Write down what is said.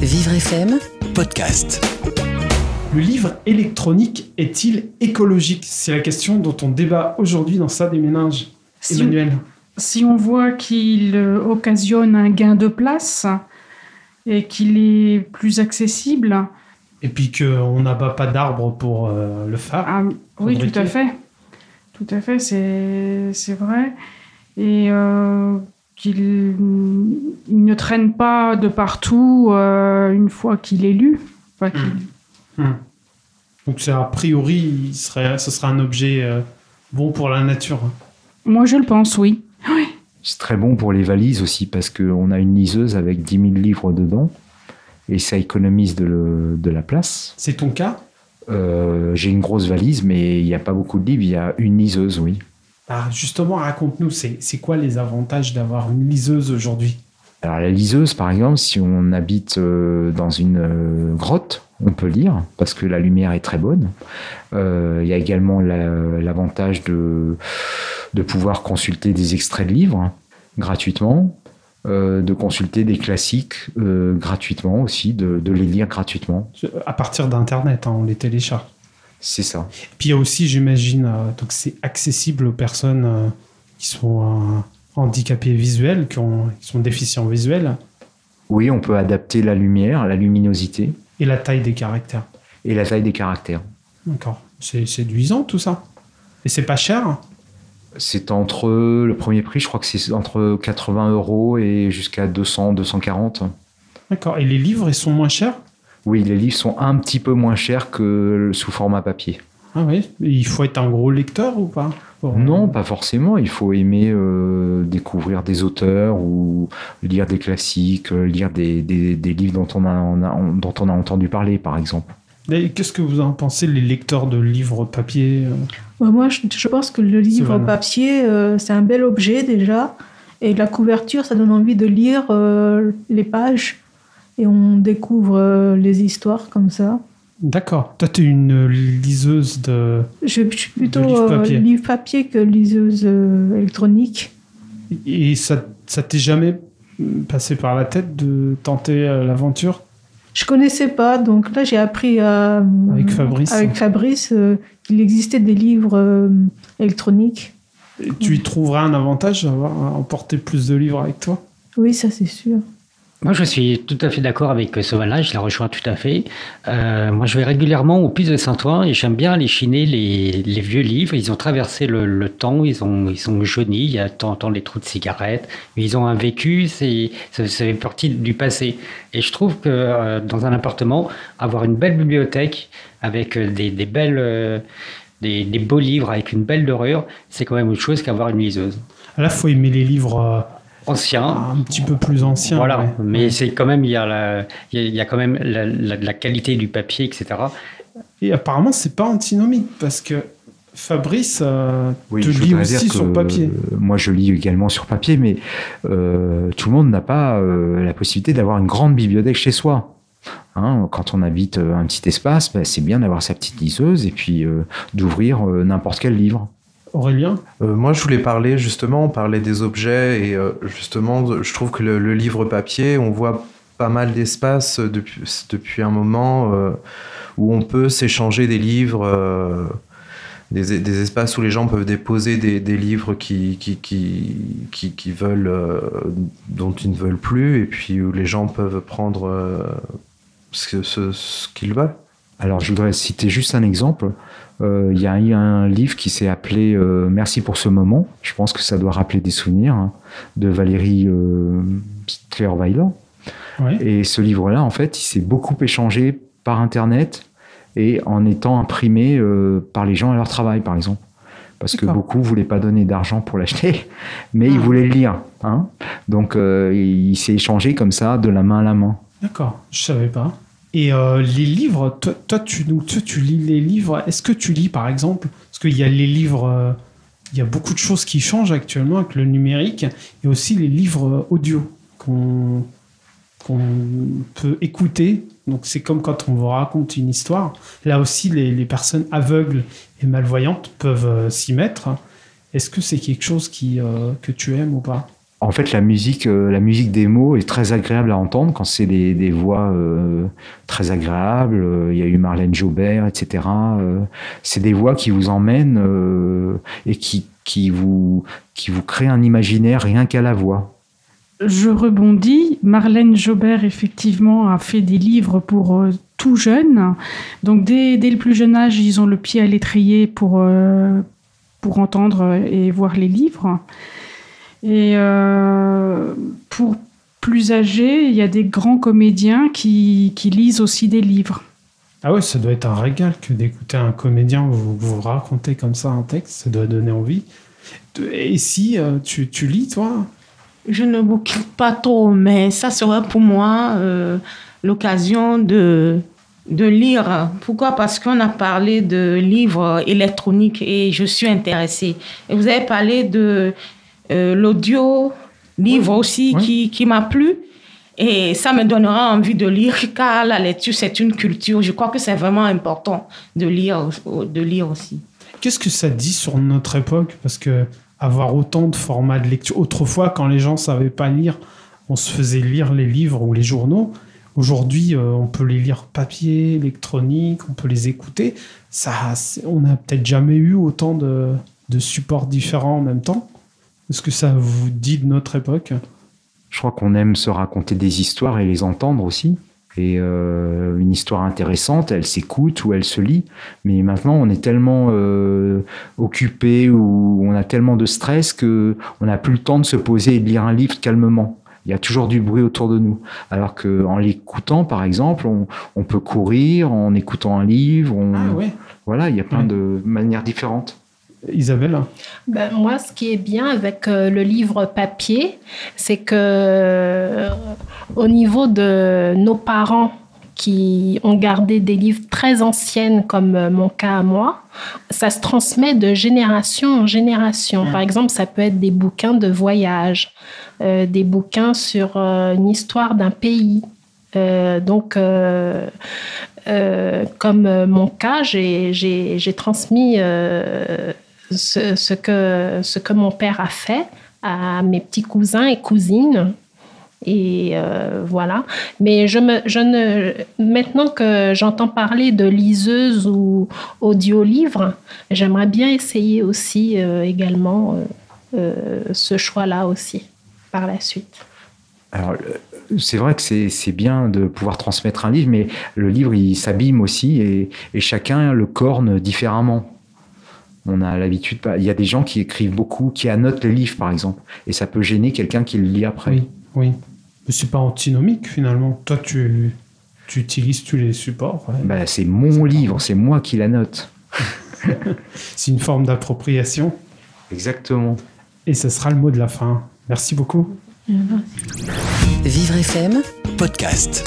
Vivre FM, podcast. Le livre électronique est-il écologique? C'est la question dont on débat aujourd'hui dans Ça des ménages. Si- Emmanuel. Si on voit qu'il euh, occasionne un gain de place et qu'il est plus accessible, Et puis qu'on n'abat pas d'arbres pour euh, le faire. ah, oui, tout à fait. Tout à fait, c'est c'est vrai. Et euh, qu'il il ne traîne pas de partout euh, une fois qu'il est lu. Enfin, qu'il- Hmm. Donc c'est a priori, il serait, ce serait un objet euh, bon pour la nature. Moi, je le pense, oui. C'est très bon pour les valises aussi parce qu'on a une liseuse avec 10 000 livres dedans et ça économise de, le- de la place. C'est ton cas? Euh, J'ai une grosse valise, mais il n'y a pas beaucoup de livres. Il y a une liseuse, oui. Ah, Justement, raconte-nous, c'est c'est quoi les avantages d'avoir une liseuse aujourd'hui? Alors la liseuse, par exemple, si on habite euh, dans une euh, grotte, on peut lire parce que la lumière est très bonne. Euh, Il y a également la- l'avantage de, de pouvoir consulter des extraits de livres gratuitement, de consulter des classiques gratuitement aussi, de, de les lire gratuitement. À partir d'Internet, hein, on les télécharge. C'est ça. Puis il y a aussi, j'imagine, euh, donc c'est accessible aux personnes euh, qui sont euh, handicapées visuelles, qui, ont, qui sont déficients visuels, Oui, on peut adapter la lumière, la luminosité et la taille des caractères. et la taille des caractères. D'accord. C'est séduisant tout ça. Et c'est pas cher C'est entre le premier prix, je crois que c'est entre 80 euros et jusqu'à 200, 240. D'accord. Et les livres, ils sont moins chers? Oui, les livres sont un petit peu moins chers que sous format papier. Ah oui Il faut être un gros lecteur ou pas Pour- Non, pas forcément. Il faut aimer euh, découvrir des auteurs ou lire des classiques, lire des, des- des livres dont on, a, on a- dont on a entendu parler, par exemple. Qu'est-ce que vous en pensez, les lecteurs de livres papier euh Ouais, Moi, je, je pense que le livre papier, euh, c'est un bel objet déjà. Et la couverture, ça donne envie de lire euh, les pages. Et on découvre euh, les histoires comme ça. D'accord. Toi, tu es une liseuse de. Je, je suis plutôt livre euh, papier. livre papier que liseuse euh, électronique. Et ça, ça t'est jamais passé par la tête de tenter euh, l'aventure? Je connaissais pas, donc là j'ai appris à, Avec Fabrice. avec Fabrice, qu'il existait des livres électroniques. Et Tu y trouverais un avantage à avoir à emporter plus de livres avec toi? Oui, ça c'est sûr. Moi, je suis tout à fait d'accord avec euh, Sauvana, je la rejoins tout à fait. Euh, moi, je vais régulièrement au Puce de Saint-Ouen et j'aime bien aller chiner les, les vieux livres. Ils ont traversé le, le temps, ils ont, ils sont jaunis, il y a en temps les trous de cigarettes, mais ils ont un vécu, c'est, fait partie du passé. Et je trouve que euh, dans un appartement, avoir une belle bibliothèque avec euh, des, des belles, euh, des, des beaux livres avec une belle dorure, c'est quand même autre chose qu'avoir une liseuse. Là, faut aimer les livres euh, Ancien, un petit peu plus anciens. voilà, ouais. mais c'est quand même il y a la, il y a, il y a quand même la, la- la qualité du papier, etc. Et apparemment, c'est pas antinomique parce que Fabrice euh, Oui, te voudrais aussi dire sur papier. euh, moi, je lis également sur papier, mais euh, tout le monde n'a pas euh, la possibilité d'avoir une grande bibliothèque chez soi. Hein, quand on habite un petit espace, ben, c'est bien d'avoir sa petite liseuse et puis euh, d'ouvrir euh, n'importe quel livre. Aurélien Euh, moi, je voulais parler justement, on parlait des objets et euh, justement, je trouve que le, livre papier, on voit pas mal d'espace depuis, depuis un moment euh, où on peut s'échanger des livres, euh, des, espaces où les gens peuvent déposer des, livres qui, qui, qui, qui, veulent, euh, dont ils ne veulent plus et puis où les gens peuvent prendre euh, ce qu'ils veulent. Alors, je voudrais citer juste un exemple. Euh, Il y a eu un livre qui s'est appelé euh, Merci pour ce moment. Je pense que ça doit rappeler des souvenirs hein, de Valérie euh, Clairweiler. Ouais. Et ce livre-là, en fait, il s'est beaucoup échangé par Internet et en étant imprimé euh, par les gens à leur travail, par exemple. Parce que beaucoup voulaient pas donner d'argent pour l'acheter, mais ils Ah. voulaient le lire. Hein Donc, euh, il s'est échangé comme ça, de la main à la main. D'accord, je savais pas. Et euh, les livres, toi, tu, lis les livres. Est-ce que tu lis, par exemple, parce qu'il y a les livres, euh, il y a beaucoup de choses qui changent actuellement avec le numérique, et aussi les livres euh, audio qu'on peut écouter. Donc c'est comme quand on vous raconte une histoire. Là aussi, les, personnes aveugles et malvoyantes peuvent s'y mettre. Est-ce que c'est quelque chose qui, que tu aimes ou pas? En fait, la musique, euh, la musique des mots est très agréable à entendre quand c'est des, voix euh, très agréables. Euh, Il y a eu Marlène Jobert, etc. C'est des voix qui vous emmènent et qui, vous, qui vous créent un imaginaire rien qu'à la voix. Je rebondis. Marlène Jobert, effectivement, a fait des livres pour tout jeunes. Donc, dès, dès le plus jeune âge, ils ont le pied à l'étrier pour, pour entendre et voir les livres. Et euh, pour plus âgés, il y a des grands comédiens qui, qui lisent aussi des livres. Ah ouais, ça doit être un régal que d'écouter un comédien vous, vous raconter comme ça un texte, ça doit donner envie. Et si euh, tu, tu lis, toi? Je ne bouquine pas trop, mais ça serait pour moi euh, l'occasion de, de lire. Pourquoi? Parce qu'on a parlé de livres électroniques et je suis intéressée. Et vous avez parlé de euh, l'audio livre aussi oui. qui, qui m'a plu. Et ça me donnera envie de lire, car la lecture, c'est une culture. Je crois que c'est vraiment important de lire, de lire aussi. Qu'est-ce que ça dit sur notre époque? Parce que avoir autant de formats de lecture. Autrefois, quand les gens savaient pas lire, on se faisait lire les livres ou les journaux. Aujourd'hui, euh, on peut les lire papier, électronique, on peut les écouter. Ça, on n'a peut-être jamais eu autant de, de supports différents en même temps. Est-ce que ça vous dit de notre époque? Je crois qu'on aime se raconter des histoires et les entendre aussi. Et euh, une histoire intéressante, elle s'écoute ou elle se lit. Mais maintenant, on est tellement euh, occupé ou on a tellement de stress que on n'a plus le temps de se poser et de lire un livre calmement. Il y a toujours du bruit autour de nous. Alors que en l'écoutant, par exemple, on, on peut courir en écoutant un livre. On, Ah ouais. Voilà, il y a plein Ouais. de manières différentes. Isabelle Ben, moi, ce qui est bien avec euh, le livre papier, c'est que euh, au niveau de nos parents qui ont gardé des livres très anciennes, comme euh, mon cas à moi, ça se transmet de génération en génération. Par exemple, ça peut être des bouquins de voyage, des bouquins sur une histoire d'un pays. Donc, euh, comme mon cas, j'ai- transmis euh, ce, ce que, ce que mon père a fait à mes petits cousins et cousines. Et euh, voilà. Mais je me, je ne, maintenant que j'entends parler de liseuse ou audio-livre, j'aimerais bien essayer aussi euh, également euh, ce choix-là aussi par la suite. Alors, c'est vrai que c'est c'est bien de pouvoir transmettre un livre, mais le livre, il s'abîme aussi et, et chacun le corne différemment. On a l'habitude, il y a des gens qui écrivent beaucoup, qui annotent les livres, par exemple, et ça peut gêner quelqu'un qui le lit après. Oui, oui. Mais c'est pas antinomique finalement. Toi, tu, tu utilises tous les supports. ouais. Bah, c'est mon livre, c'est moi qui l'annote. C'est une forme d'appropriation. Exactement. Et ce sera le mot de la fin. Merci beaucoup. Vivre FM podcast.